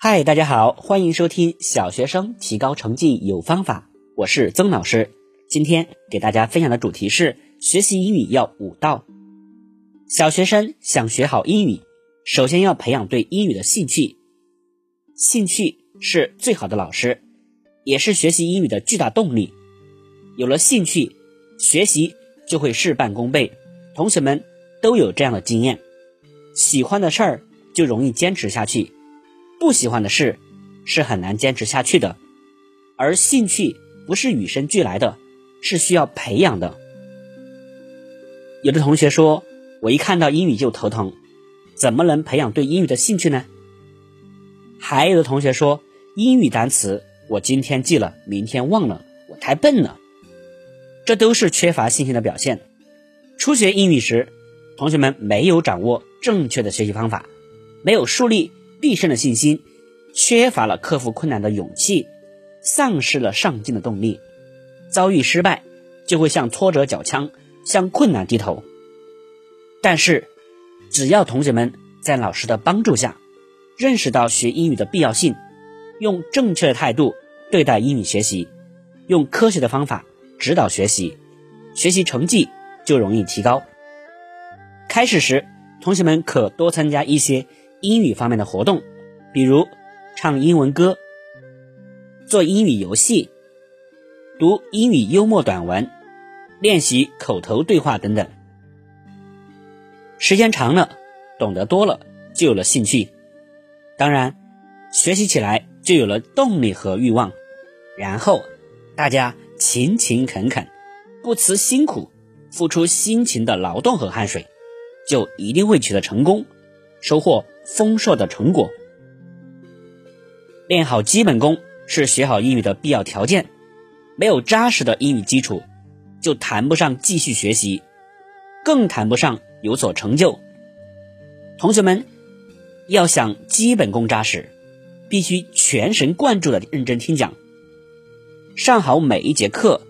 嗨，大家好，欢迎收听小学生提高成绩有方法，我是曾老师。今天给大家分享的主题是学习英语要五道。小学生想学好英语，首先要培养对英语的兴趣，兴趣是最好的老师，也是学习英语的巨大动力。有了兴趣，学习就会事半功倍。同学们都有这样的经验，喜欢的事儿就容易坚持下去。不喜欢的事是很难坚持下去的，而兴趣不是与生俱来的，是需要培养的。有的同学说，我一看到英语就头疼，怎么能培养对英语的兴趣呢？还有的同学说，英语单词我今天记了，明天忘了，我太笨了。这都是缺乏信心的表现。初学英语时，同学们没有掌握正确的学习方法，没有树立。必胜的信心，缺乏了克服困难的勇气，丧失了上进的动力，遭遇失败就会向挫折缴枪，向困难低头。但是，只要同学们在老师的帮助下，认识到学英语的必要性，用正确的态度对待英语学习，用科学的方法指导学习，学习成绩就容易提高。开始时，同学们可多参加一些。英语方面的活动，比如唱英文歌、做英语游戏、读英语幽默短文、练习口头对话等等。时间长了，懂得多了，就有了兴趣，当然，学习起来就有了动力和欲望。然后，大家勤勤恳恳，不辞辛苦，付出辛勤的劳动和汗水，就一定会取得成功，收获。丰硕的成果，练好基本功是学好英语的必要条件。没有扎实的英语基础，就谈不上继续学习，更谈不上有所成就。同学们要想基本功扎实，必须全神贯注的认真听讲，上好每一节课，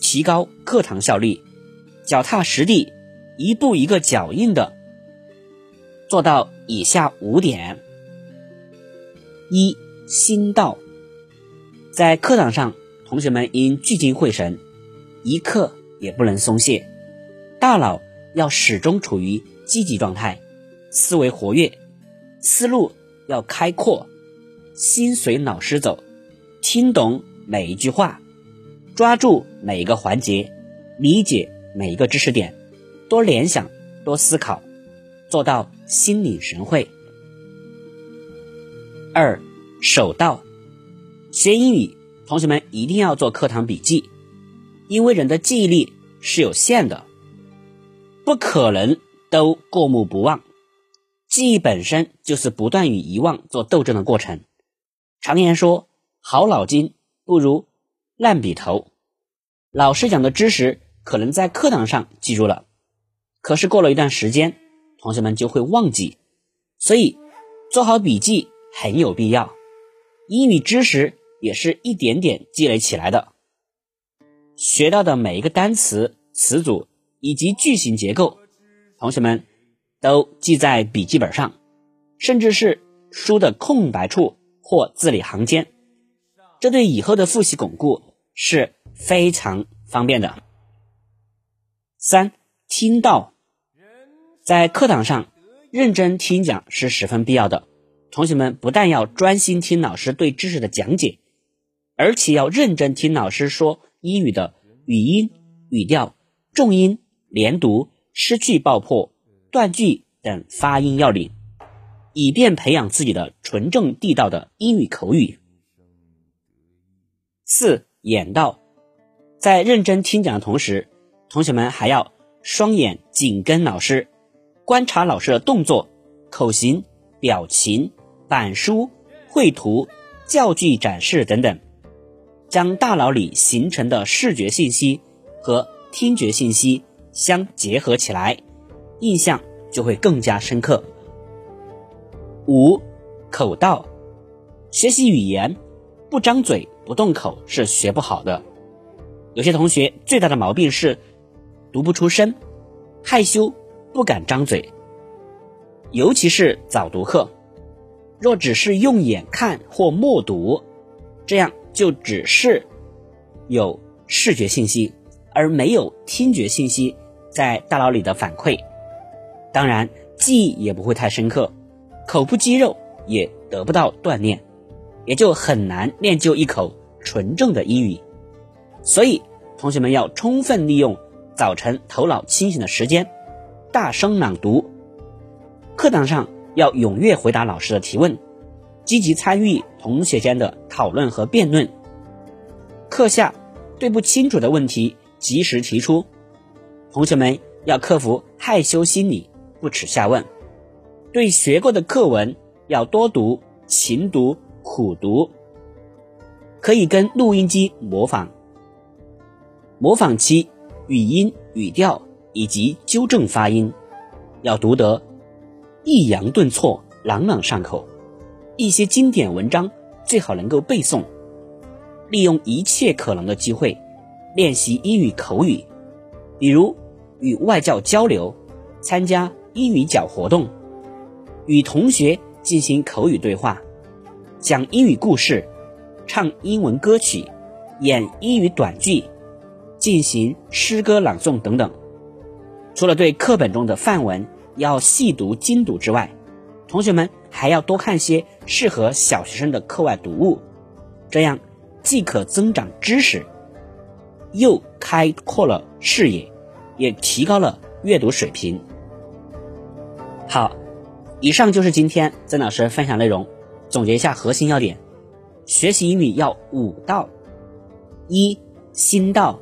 提高课堂效率，脚踏实地，一步一个脚印的。做到以下五点：一、心到，在课堂上，同学们应聚精会神，一刻也不能松懈，大脑要始终处于积极状态，思维活跃，思路要开阔，心随老师走，听懂每一句话，抓住每一个环节，理解每一个知识点，多联想，多思考。做到心领神会。二，手到。学英语，同学们一定要做课堂笔记，因为人的记忆力是有限的，不可能都过目不忘。记忆本身就是不断与遗忘做斗争的过程。常言说，好脑筋不如烂笔头。老师讲的知识可能在课堂上记住了，可是过了一段时间。同学们就会忘记，所以做好笔记很有必要。英语知识也是一点点积累起来的，学到的每一个单词、词组以及句型结构，同学们都记在笔记本上，甚至是书的空白处或字里行间，这对以后的复习巩固是非常方便的。三，听到。在课堂上认真听讲是十分必要的。同学们不但要专心听老师对知识的讲解，而且要认真听老师说英语的语音、语调、重音、连读、失去爆破、断句等发音要领，以便培养自己的纯正地道的英语口语。四眼到，在认真听讲的同时，同学们还要双眼紧跟老师。观察老师的动作、口型、表情、板书、绘图、教具展示等等，将大脑里形成的视觉信息和听觉信息相结合起来，印象就会更加深刻。五、口道，学习语言不张嘴不动口是学不好的。有些同学最大的毛病是读不出声，害羞。不敢张嘴，尤其是早读课，若只是用眼看或默读，这样就只是有视觉信息，而没有听觉信息在大脑里的反馈，当然记忆也不会太深刻，口部肌肉也得不到锻炼，也就很难练就一口纯正的英语。所以，同学们要充分利用早晨头脑清醒的时间，大声朗读。课堂上要踊跃回答老师的提问。积极参与同学间的讨论和辩论。课下对不清楚的问题及时提出。同学们要克服害羞心理，不耻下问。对学过的课文要多读、勤读、苦读。可以跟录音机模仿。模仿期语音、语调以及纠正发音，要读得抑扬顿挫、朗朗上口。一些经典文章最好能够背诵，利用一切可能的机会练习英语口语，比如与外教交流、参加英语角活动、与同学进行口语对话、讲英语故事、唱英文歌曲、演英语短剧、进行诗歌朗诵等等。除了对课本中的范文要细读精读之外，同学们。还要多看些适合小学生的课外读物，这样既可增长知识，又开阔了视野，也提高了阅读水平。好，以上就是今天曾老师分享内容。总结一下核心要点：学习英语要五道：一心道，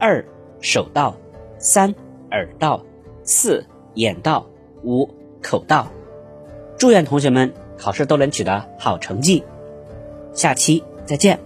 二手道，三耳道，四眼道，五口道。祝愿同学们考试都能取得好成绩，下期再见。